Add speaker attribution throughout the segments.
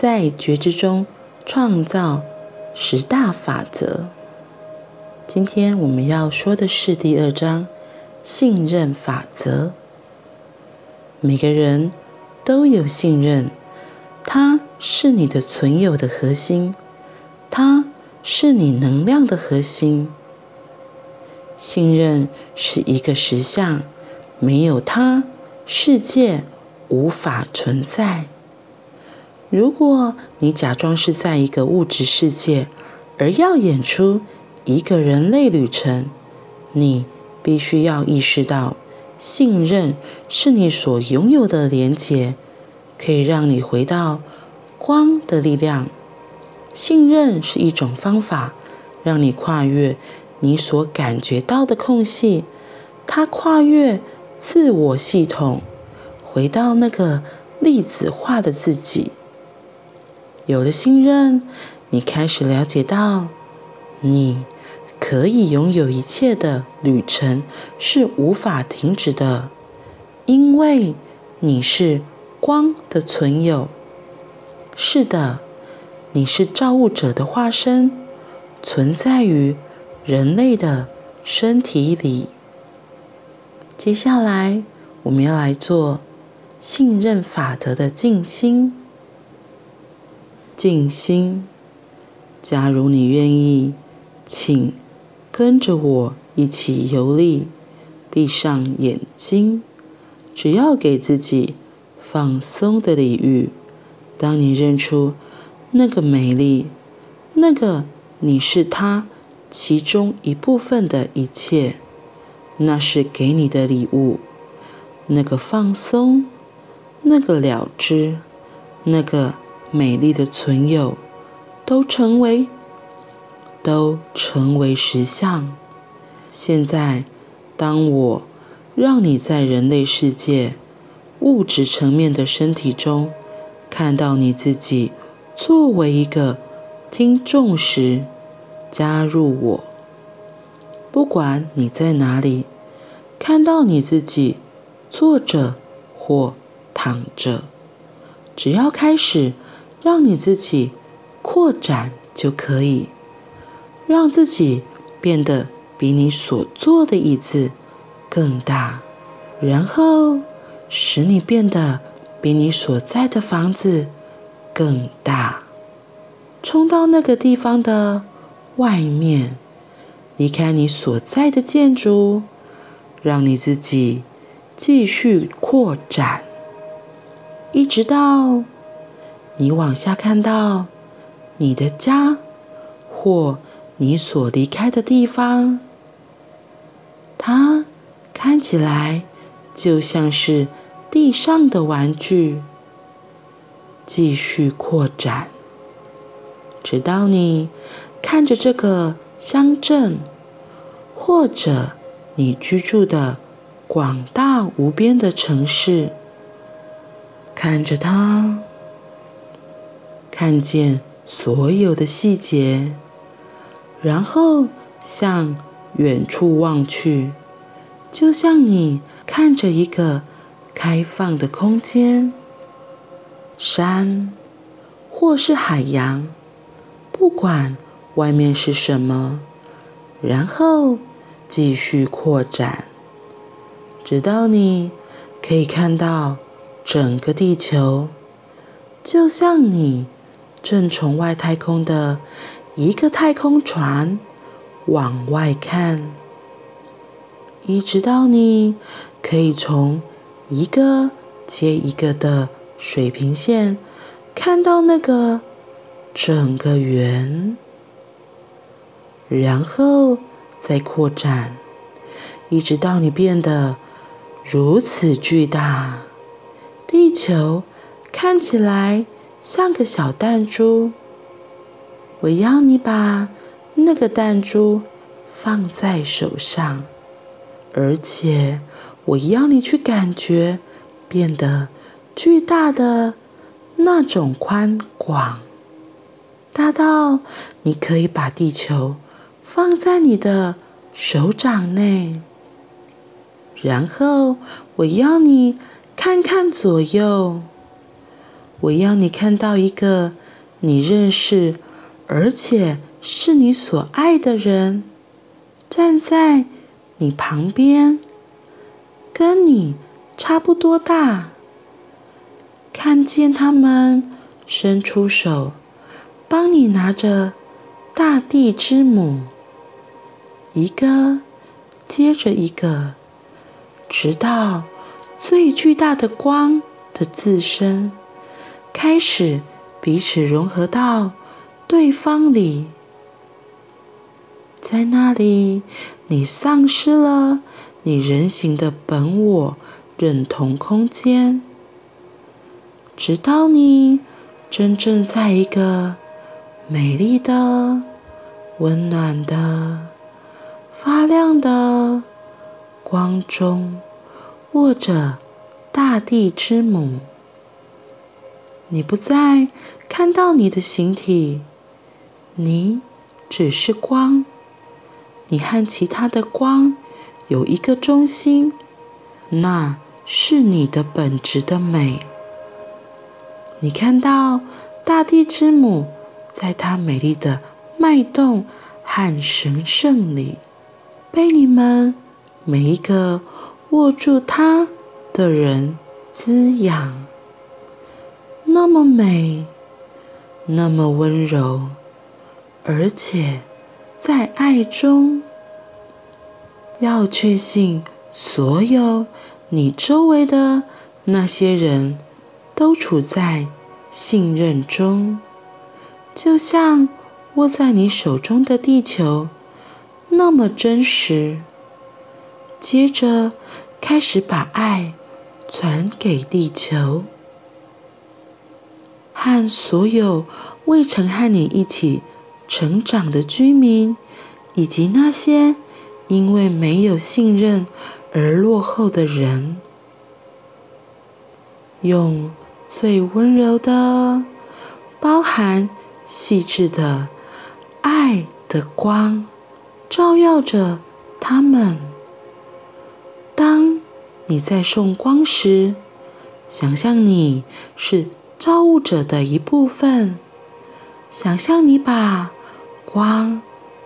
Speaker 1: 在觉知中创造十大法则。今天我们要说的是第二章信任法则。每个人都有信任，它是你的存有的核心，它是你能量的核心。信任是一个实相，没有它，世界无法存在。如果你假装是在一个物质世界，而要演出一个人类旅程，你必须要意识到，信任是你所拥有的连结，可以让你回到光的力量。信任是一种方法，让你跨越你所感觉到的空隙，它跨越自我系统，回到那个粒子化的自己。有了信任，你开始了解到，你可以拥有一切的旅程是无法停止的，因为你是光的存有。是的，你是造物者的化身，存在于人类的身体里。接下来，我们要来做信任法则的静心。静心，假如你愿意，请跟着我一起游历，闭上眼睛，只要给自己放松的礼遇。当你认出那个美丽，那个你是它其中一部分的一切，那是给你的礼物。那个放松，那个了知，那个。美丽的存有，都成为，都成为实相。现在，当我让你在人类世界物质层面的身体中看到你自己作为一个听众时，加入我。不管你在哪里，看到你自己坐着或躺着，只要开始。让你自己扩展就可以，让自己变得比你所坐的椅子更大，然后使你变得比你所在的房子更大。冲到那个地方的外面，离开你所在的建筑，让你自己继续扩展，一直到。你往下看到你的家，或你所离开的地方，它看起来就像是地上的玩具。继续扩展，直到你看着这个乡镇，或者你居住的广大无边的城市，看着它。看见所有的细节，然后向远处望去，就像你看着一个开放的空间，山或是海洋，不管外面是什么，然后继续扩展，直到你可以看到整个地球，就像你。正从外太空的一个太空船往外看，一直到你可以从一个接一个的水平线看到那个整个圆，然后再扩展，一直到你变得如此巨大，地球看起来。像个小弹珠，我要你把那个弹珠放在手上，而且我要你去感觉变得巨大的那种宽广，大到你可以把地球放在你的手掌内。然后我要你看看左右。我要你看到一个你认识，而且是你所爱的人，站在你旁边，跟你差不多大。看见他们伸出手，帮你拿着大地之母，一个接着一个，直到最巨大的光的自身。开始彼此融合到对方里，在那里，你丧失了你人形的本我认同空间，直到你真正在一个美丽的、温暖的、发亮的光中，握着大地之母。你不再看到你的形体，你只是光。你和其他的光有一个中心，那是你的本质的美。你看到大地之母在她美丽的脉动和神圣里，被你们每一个握住它的人滋养。那么美，那么温柔，而且在爱中，要确信所有你周围的那些人都处在信任中，就像握在你手中的地球那么真实。接着，开始把爱传给地球。和所有未曾和你一起成长的居民，以及那些因为没有信任而落后的人，用最温柔的、包含细致的爱的光照耀着他们。当你在送光时，想象你是。造物者的一部分，想象你把光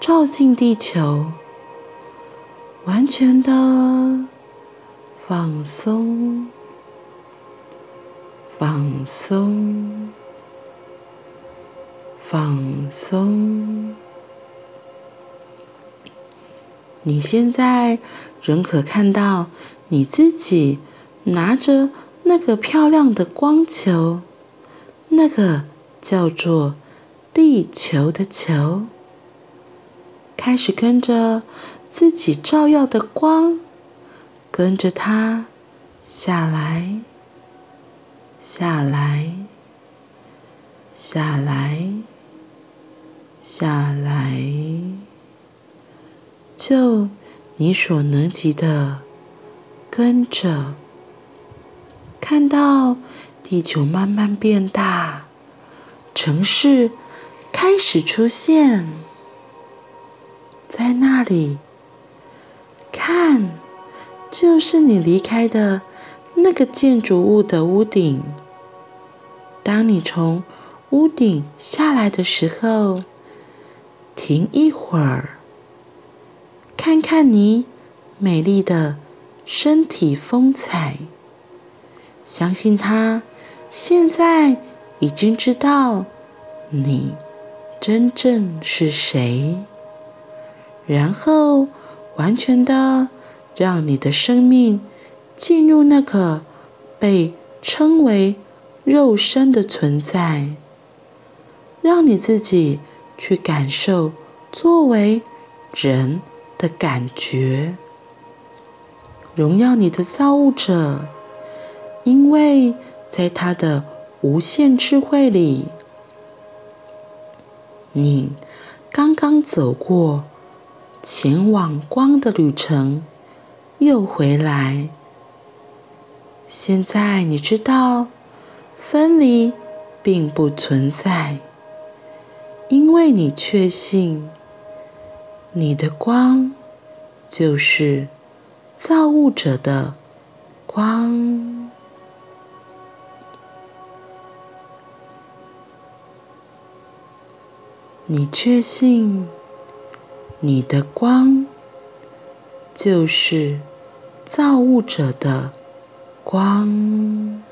Speaker 1: 照进地球，完全的放松，放松，放松。你现在仍可看到你自己拿着那个漂亮的光球。那个叫做地球的球，开始跟着自己照耀的光，跟着它下来，下来，下来，下来，就你所能及的跟着，看到。地球慢慢变大，城市开始出现，在那里，看，就是你离开的那个建筑物的屋顶。当你从屋顶下来的时候，停一会儿，看看你美丽的身体风采，相信它。现在已经知道你真正是谁，然后完全的让你的生命进入那个被称为肉身的存在，让你自己去感受作为人的感觉，荣耀你的造物者，因为。在他的无限智慧里，你刚刚走过前往光的旅程，又回来。现在你知道，分离并不存在，因为你确信，你的光就是造物者的光。你确信你的光就是造物者的光。